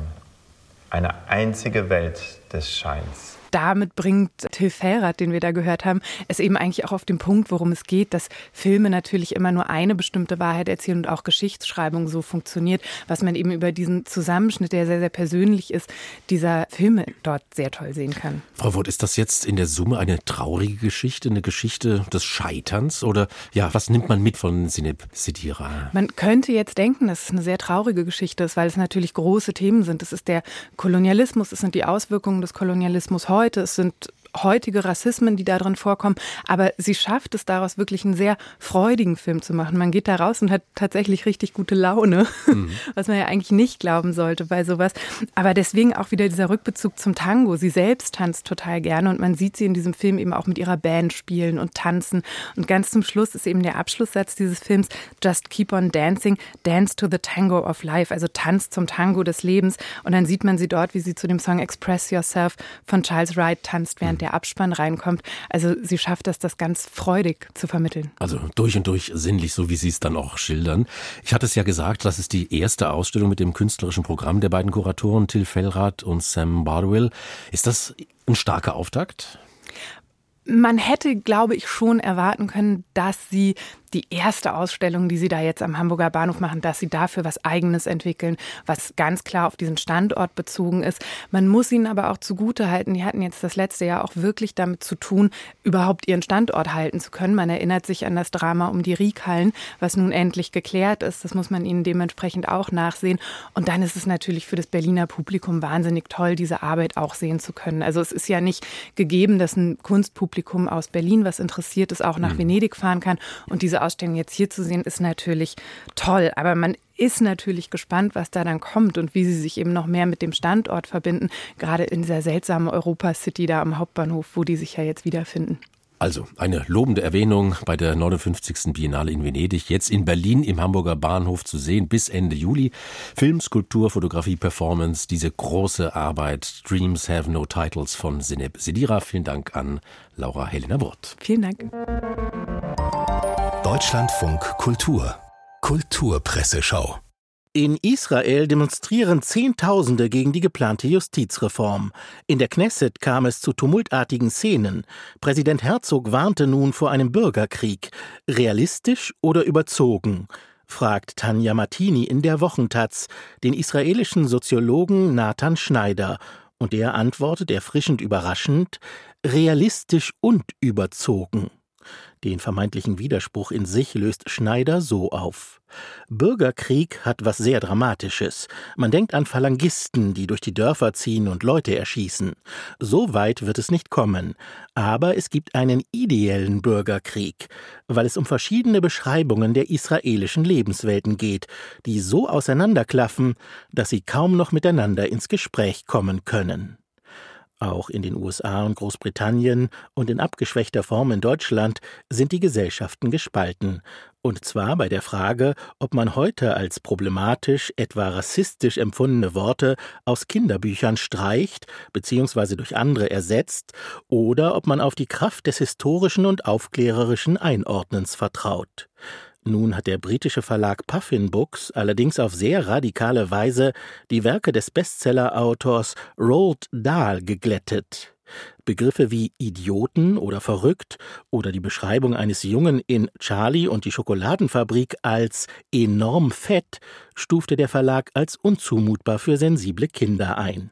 Eine einzige Welt des Scheins damit bringt Till Fellrath, den wir da gehört haben, es eben eigentlich auch auf den Punkt, worum es geht, dass Filme natürlich immer nur eine bestimmte Wahrheit erzählen und auch Geschichtsschreibung so funktioniert, was man eben über diesen Zusammenschnitt, der sehr, sehr persönlich ist, dieser Filme dort sehr toll sehen kann. Frau Woth, ist das jetzt in der Summe eine traurige Geschichte, eine Geschichte des Scheiterns oder ja, was nimmt man mit von Sineb Sidira? Man könnte jetzt denken, dass es eine sehr traurige Geschichte ist, weil es natürlich große Themen sind. Es ist der Kolonialismus, es sind die Auswirkungen des Kolonialismus heute heute, es sind heutige Rassismen, die da drin vorkommen. Aber sie schafft es daraus wirklich einen sehr freudigen Film zu machen. Man geht da raus und hat tatsächlich richtig gute Laune, mhm. was man ja eigentlich nicht glauben sollte bei sowas. Aber deswegen auch wieder dieser Rückbezug zum Tango. Sie selbst tanzt total gerne und man sieht sie in diesem Film eben auch mit ihrer Band spielen und tanzen. Und ganz zum Schluss ist eben der Abschlusssatz dieses Films Just keep on dancing, dance to the tango of life, also Tanz zum Tango des Lebens. Und dann sieht man sie dort, wie sie zu dem Song Express Yourself von Charles Wright tanzt, während der Abspann reinkommt. Also sie schafft das, das ganz freudig zu vermitteln. Also durch und durch sinnlich, so wie Sie es dann auch schildern. Ich hatte es ja gesagt, das ist die erste Ausstellung mit dem künstlerischen Programm der beiden Kuratoren, Till Fellrath und Sam Bardwell. Ist das ein starker Auftakt? Man hätte, glaube ich, schon erwarten können, dass sie die erste Ausstellung, die Sie da jetzt am Hamburger Bahnhof machen, dass Sie dafür was Eigenes entwickeln, was ganz klar auf diesen Standort bezogen ist. Man muss Ihnen aber auch zugutehalten, die hatten jetzt das letzte Jahr auch wirklich damit zu tun, überhaupt ihren Standort halten zu können. Man erinnert sich an das Drama um die Riekhallen, was nun endlich geklärt ist. Das muss man Ihnen dementsprechend auch nachsehen. Und dann ist es natürlich für das Berliner Publikum wahnsinnig toll, diese Arbeit auch sehen zu können. Also es ist ja nicht gegeben, dass ein Kunstpublikum aus Berlin, was interessiert ist, auch nach mhm. Venedig fahren kann und diese Ausstellung jetzt hier zu sehen, ist natürlich toll. Aber man ist natürlich gespannt, was da dann kommt und wie sie sich eben noch mehr mit dem Standort verbinden, gerade in dieser seltsamen Europa City da am Hauptbahnhof, wo die sich ja jetzt wiederfinden. Also eine lobende Erwähnung bei der 59. Biennale in Venedig, jetzt in Berlin im Hamburger Bahnhof zu sehen bis Ende Juli. Film, Skulptur, Fotografie, Performance, diese große Arbeit Dreams Have No Titles von Sineb Sedira. Vielen Dank an Laura Helena Wurt. Vielen Dank. Deutschlandfunk Kultur Kulturpresseschau in Israel demonstrieren Zehntausende gegen die geplante Justizreform. In der Knesset kam es zu tumultartigen Szenen. Präsident Herzog warnte nun vor einem Bürgerkrieg. Realistisch oder überzogen? fragt Tanja Martini in der Wochentaz den israelischen Soziologen Nathan Schneider. Und der antwortet erfrischend überraschend: realistisch und überzogen. Den vermeintlichen Widerspruch in sich löst Schneider so auf. Bürgerkrieg hat was sehr Dramatisches. Man denkt an Phalangisten, die durch die Dörfer ziehen und Leute erschießen. So weit wird es nicht kommen. Aber es gibt einen ideellen Bürgerkrieg, weil es um verschiedene Beschreibungen der israelischen Lebenswelten geht, die so auseinanderklaffen, dass sie kaum noch miteinander ins Gespräch kommen können. Auch in den USA und Großbritannien und in abgeschwächter Form in Deutschland sind die Gesellschaften gespalten, und zwar bei der Frage, ob man heute als problematisch, etwa rassistisch empfundene Worte aus Kinderbüchern streicht bzw. durch andere ersetzt, oder ob man auf die Kraft des historischen und aufklärerischen Einordnens vertraut. Nun hat der britische Verlag Puffin Books allerdings auf sehr radikale Weise die Werke des Bestseller-Autors Roald Dahl geglättet. Begriffe wie Idioten oder verrückt oder die Beschreibung eines Jungen in Charlie und die Schokoladenfabrik als enorm fett stufte der Verlag als unzumutbar für sensible Kinder ein.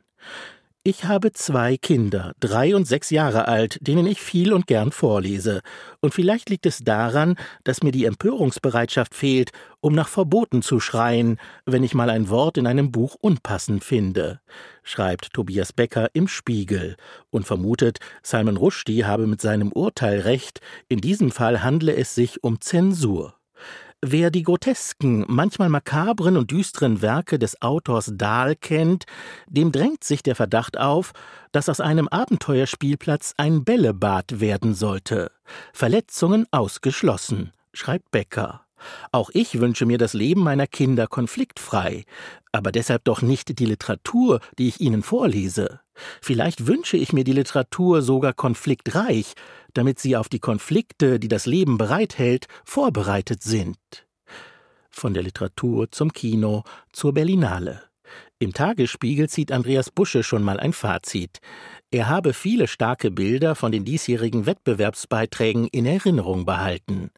Ich habe zwei Kinder, drei und sechs Jahre alt, denen ich viel und gern vorlese. Und vielleicht liegt es daran, dass mir die Empörungsbereitschaft fehlt, um nach Verboten zu schreien, wenn ich mal ein Wort in einem Buch unpassend finde, schreibt Tobias Becker im Spiegel und vermutet, Simon Rushdie habe mit seinem Urteil recht, in diesem Fall handle es sich um Zensur. Wer die grotesken, manchmal makabren und düsteren Werke des Autors Dahl kennt, dem drängt sich der Verdacht auf, dass aus einem Abenteuerspielplatz ein Bällebad werden sollte. Verletzungen ausgeschlossen, schreibt Becker. Auch ich wünsche mir das Leben meiner Kinder konfliktfrei, aber deshalb doch nicht die Literatur, die ich ihnen vorlese. Vielleicht wünsche ich mir die Literatur sogar konfliktreich, damit sie auf die Konflikte, die das Leben bereithält, vorbereitet sind. Von der Literatur zum Kino zur Berlinale. Im Tagesspiegel zieht Andreas Busche schon mal ein Fazit. Er habe viele starke Bilder von den diesjährigen Wettbewerbsbeiträgen in Erinnerung behalten.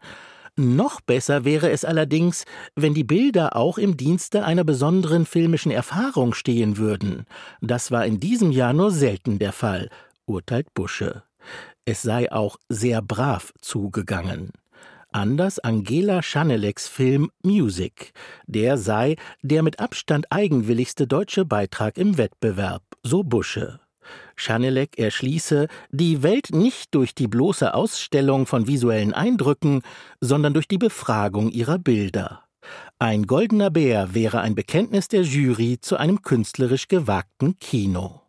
Noch besser wäre es allerdings, wenn die Bilder auch im Dienste einer besonderen filmischen Erfahrung stehen würden. Das war in diesem Jahr nur selten der Fall, urteilt Busche. Es sei auch sehr brav zugegangen. Anders Angela Schaneleks Film Music. Der sei der mit Abstand eigenwilligste deutsche Beitrag im Wettbewerb, so Busche. Schanelek erschließe die Welt nicht durch die bloße Ausstellung von visuellen Eindrücken, sondern durch die Befragung ihrer Bilder. Ein goldener Bär wäre ein Bekenntnis der Jury zu einem künstlerisch gewagten Kino.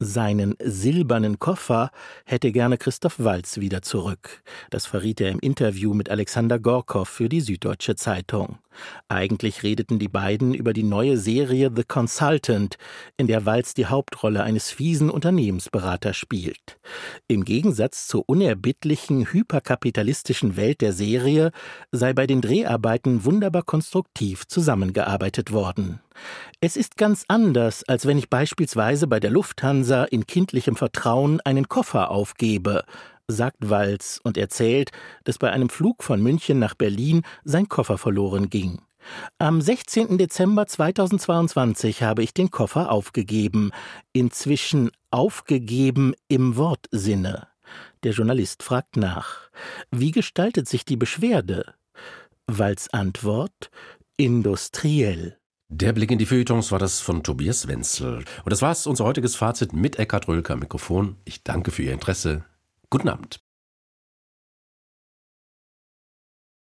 Seinen silbernen Koffer hätte gerne Christoph Walz wieder zurück. Das verriet er im Interview mit Alexander Gorkow für die Süddeutsche Zeitung. Eigentlich redeten die beiden über die neue Serie The Consultant, in der Walz die Hauptrolle eines fiesen Unternehmensberaters spielt. Im Gegensatz zur unerbittlichen, hyperkapitalistischen Welt der Serie sei bei den Dreharbeiten wunderbar konstruktiv zusammengearbeitet worden. Es ist ganz anders, als wenn ich beispielsweise bei der Lufthansa in kindlichem Vertrauen einen Koffer aufgebe, sagt Walz und erzählt, dass bei einem Flug von München nach Berlin sein Koffer verloren ging. Am 16. Dezember 2022 habe ich den Koffer aufgegeben, inzwischen aufgegeben im Wortsinne. Der Journalist fragt nach. Wie gestaltet sich die Beschwerde? Walz Antwort industriell. Der Blick in die Feuilletons war das von Tobias Wenzel. Und das war's, unser heutiges Fazit mit Eckhard Rölker Mikrofon. Ich danke für Ihr Interesse. Guten Abend.